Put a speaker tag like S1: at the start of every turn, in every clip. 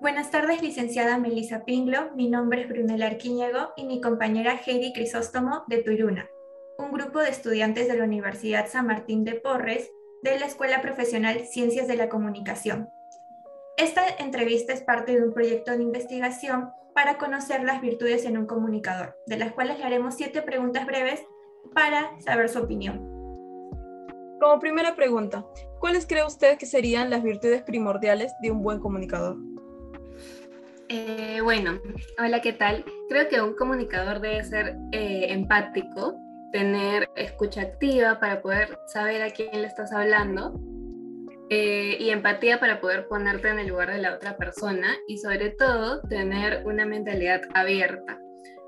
S1: Buenas tardes, licenciada Melissa Pinglo. Mi nombre es Brunel Arquiñego y mi compañera Heidi Crisóstomo de Turuna, un grupo de estudiantes de la Universidad San Martín de Porres de la Escuela Profesional Ciencias de la Comunicación. Esta entrevista es parte de un proyecto de investigación para conocer las virtudes en un comunicador, de las cuales le haremos siete preguntas breves para saber su opinión.
S2: Como primera pregunta, ¿cuáles cree usted que serían las virtudes primordiales de un buen comunicador?
S3: Eh, bueno, hola, ¿qué tal? Creo que un comunicador debe ser eh, empático, tener escucha activa para poder saber a quién le estás hablando eh, y empatía para poder ponerte en el lugar de la otra persona y sobre todo tener una mentalidad abierta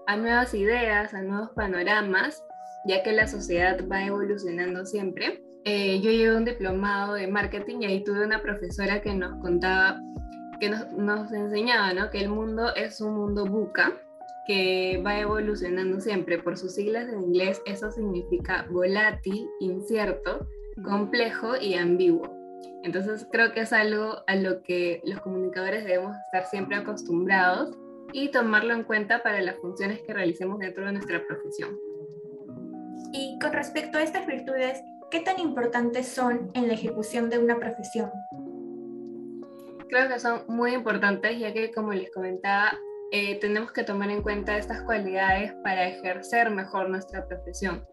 S3: a nuevas ideas, a nuevos panoramas, ya que la sociedad va evolucionando siempre. yo llevé un diplomado de marketing y ahí tuve una profesora que nos contaba que nos, enseñaba ¿no? que el mundo es un mundo buca, que va evolucionando siempre. Por sus siglas en inglés, eso significa volátil, incierto, complejo y ambiguo. Entonces creo que es algo a lo que los comunicadores debemos estar siempre acostumbrados y tomarlo en cuenta para las funciones que realicemos dentro de nuestra profesión.
S1: Y con respecto a estas virtudes, ¿qué tan importantes son en la ejecución de una profesión?
S3: Creo que son muy importantes ya que como les comentaba, eh, tenemos que tomar en cuenta estas cualidades para ejercer mejor nuestra profesión.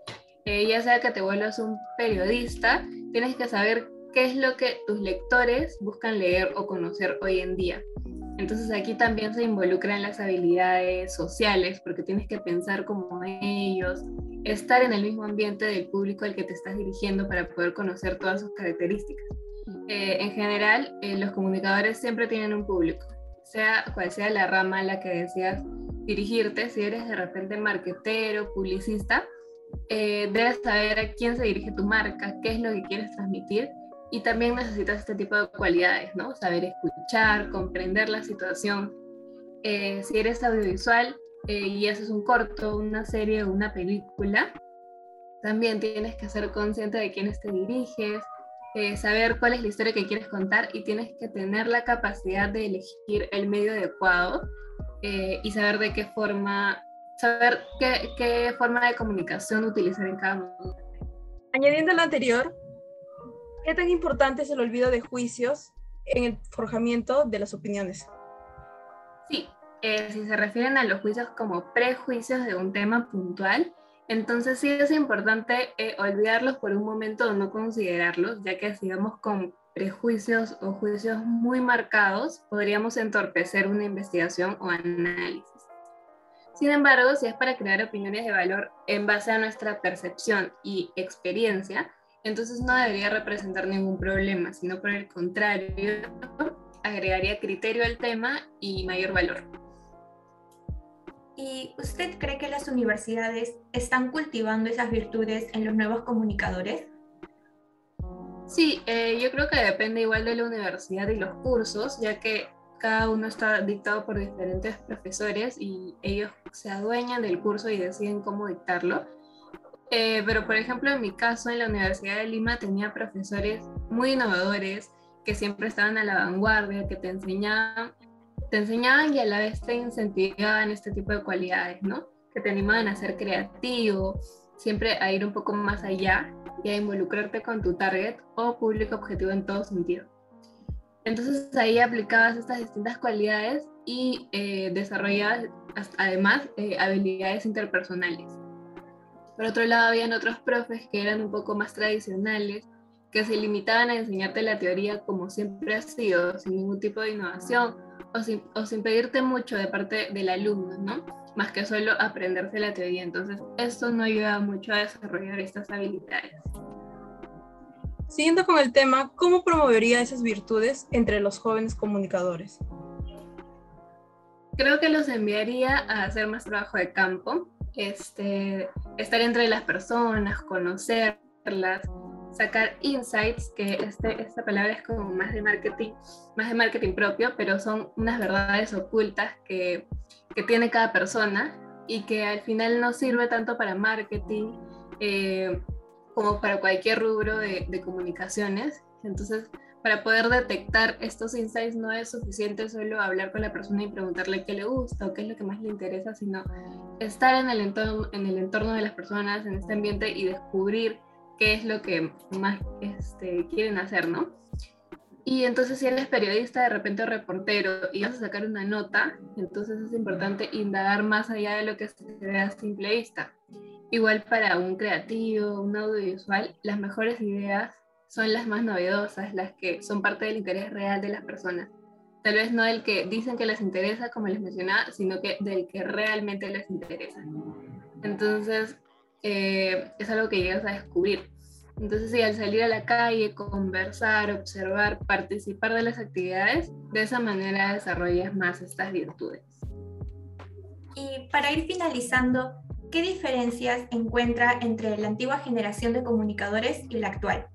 S3: Eh, ya sea que te vuelvas un periodista, tienes que saber qué es lo que tus lectores buscan leer o conocer hoy en día. Entonces aquí también se involucran las habilidades sociales, porque tienes que pensar como ellos, estar en el mismo ambiente del público al que te estás dirigiendo para poder conocer todas sus características. Eh, en general, eh, los comunicadores siempre tienen un público, sea cual sea la rama a la que deseas dirigirte, si eres de repente marketero, publicista, eh, debes saber a quién se dirige tu marca, qué es lo que quieres transmitir y también necesitas este tipo de cualidades, ¿no? Saber escuchar, comprender la situación. si eres audiovisual y haces un corto, una serie o una película, también tienes que ser consciente de quiénes te diriges, eh, saber cuál es la historia que quieres contar y tienes que tener la capacidad de elegir el medio adecuado eh, y saber de qué forma, saber qué, qué, forma de comunicación utilizar en cada momento.
S2: Añadiendo lo anterior, ¿qué tan importante es el olvido de juicios en el forjamiento de las opiniones?
S3: Sí, eh, si se refieren a los juicios como prejuicios de un tema puntual, entonces sí es importante eh, olvidarlos por un momento o no considerarlos, ya que si vamos con prejuicios o juicios muy marcados, podríamos entorpecer una investigación o análisis. Sin embargo, si es para crear opiniones de valor en base a nuestra percepción y experiencia, entonces no debería representar ningún problema, sino por el contrario, agregaría criterio al tema y mayor valor.
S1: ¿Y usted cree que las universidades están cultivando esas virtudes en los nuevos comunicadores?
S3: Sí, eh, yo creo que depende igual de la universidad y los cursos, ya que cada uno está dictado por diferentes profesores y ellos se adueñan del curso y deciden cómo dictarlo. Eh, pero por ejemplo, en mi caso, en la Universidad de Lima tenía profesores muy innovadores que siempre estaban a la vanguardia, que te enseñaban te enseñaban y a la vez te incentivaban este tipo de cualidades, ¿no? Que te animaban a ser creativo, siempre a ir un poco más allá y a involucrarte con tu target o público objetivo en todo sentido. Entonces ahí aplicabas estas distintas cualidades y eh, desarrollabas además eh, habilidades interpersonales. Por otro lado, habían otros profes que eran un poco más tradicionales, que se limitaban a enseñarte la teoría como siempre ha sido, sin ningún tipo de innovación o sin, pedirte mucho de parte del alumno, ¿no? Más que solo aprenderse la teoría. Entonces, esto no ayuda mucho a desarrollar estas habilidades.
S2: Siguiendo con el tema, ¿cómo promovería esas virtudes entre los jóvenes comunicadores?
S3: Creo que los enviaría a hacer más trabajo de campo, este, estar entre las personas, conocerlas, sacar insights, que este, esta palabra es como más de marketing, más de marketing propio, pero son unas verdades ocultas que, que tiene cada persona y que al final no sirve tanto para marketing eh, como para cualquier rubro de, de, comunicaciones. Entonces, para poder detectar estos insights no es suficiente solo hablar con la persona y preguntarle qué le gusta o qué es lo que más le interesa, sino estar en el entorno, en el entorno de las personas, en este ambiente y descubrir qué es lo que más este, quieren hacer, ¿no? Y entonces si eres periodista de repente reportero y vas a sacar una nota, entonces es importante indagar más allá de lo que se ve a simple vista. Igual para un creativo, un audiovisual, las mejores ideas son las más novedosas, las que son parte del interés real de las personas. Tal vez no del que dicen que les interesa, como les mencionaba, sino que del que realmente les interesa. Entonces, eh, es algo que llegas a descubrir. Entonces, sí, al salir a la calle, conversar, observar, participar de las actividades, de esa manera desarrollas más estas virtudes.
S1: Y para ir finalizando, ¿qué diferencias encuentra entre la antigua generación de comunicadores y la actual?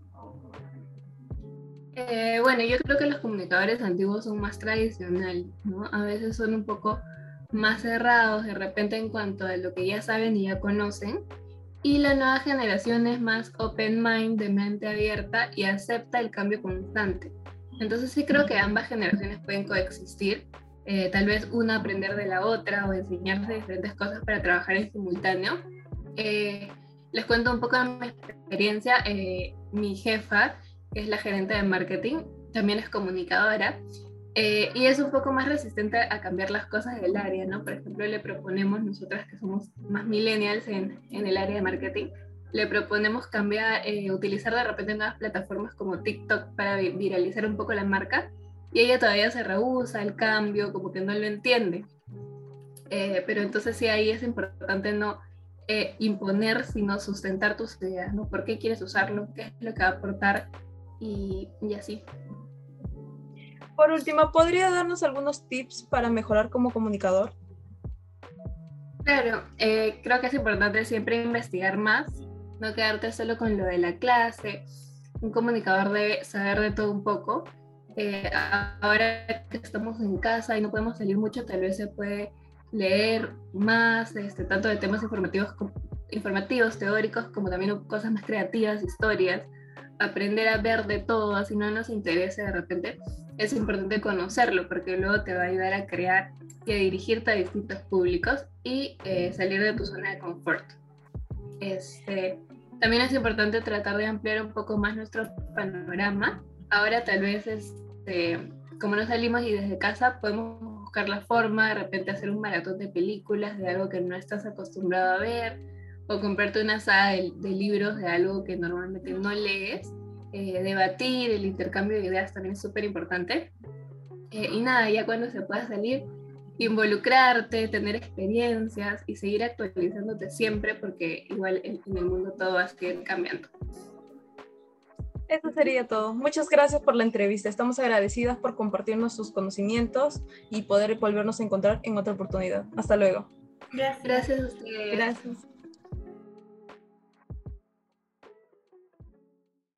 S3: Eh, bueno, yo creo que los comunicadores antiguos son más tradicionales, ¿no? A veces son un poco más cerrados de repente en cuanto a lo que ya saben y ya conocen, y la nueva generación es más open mind, de mente abierta y acepta el cambio constante. Entonces sí creo que ambas generaciones pueden coexistir. Eh, tal vez una aprender de la otra o enseñarse diferentes cosas para trabajar en simultáneo. Eh, les cuento un poco de mi experiencia. Eh, mi jefa, que es la gerente de marketing, también es comunicadora eh, y es un poco más resistente a cambiar las cosas del área, ¿no? Por ejemplo, le proponemos, nosotras que somos más millennials en, en el área de marketing, le proponemos cambiar, eh, utilizar de repente nuevas plataformas como TikTok para viralizar un poco la marca y ella todavía se rehúsa el cambio, como que no lo entiende. Eh, pero entonces sí, ahí es importante no imponer, sino sustentar tus ideas, ¿no? ¿Por qué quieres usarlo? ¿Qué es lo que va a aportar? Y, y así.
S2: Por último, ¿podría darnos algunos tips para mejorar como comunicador?
S3: Claro, eh, creo que es importante siempre investigar más, no quedarte solo con lo de la clase. Un comunicador debe saber de todo un poco. Eh, ahora que estamos en casa y no podemos salir mucho, tal vez se puede leer más, este, tanto de temas informativos, informativos, teóricos, como también cosas más creativas, historias aprender a ver de todo, así no nos interesa de repente, es importante conocerlo porque luego te va a ayudar a crear y a dirigirte a distintos públicos y eh, salir de tu zona de confort. Este, también es importante tratar de ampliar un poco más nuestro panorama. Ahora tal vez, este, como no salimos y desde casa, podemos buscar la forma de repente hacer un maratón de películas de algo que no estás acostumbrado a ver o comprarte una saga de, libros de algo que normalmente no lees. Eh, debatir, el intercambio de ideas también es súper importante. Eh, y nada, ya cuando se pueda salir, involucrarte, tener experiencias y seguir actualizándote siempre porque igual en, en el mundo todo va a seguir cambiando.
S2: Eso sería todo. Muchas gracias por la entrevista. Estamos agradecidas por compartirnos sus conocimientos y poder volvernos a encontrar en otra oportunidad. Hasta luego.
S3: Gracias, gracias a ustedes.
S2: Gracias.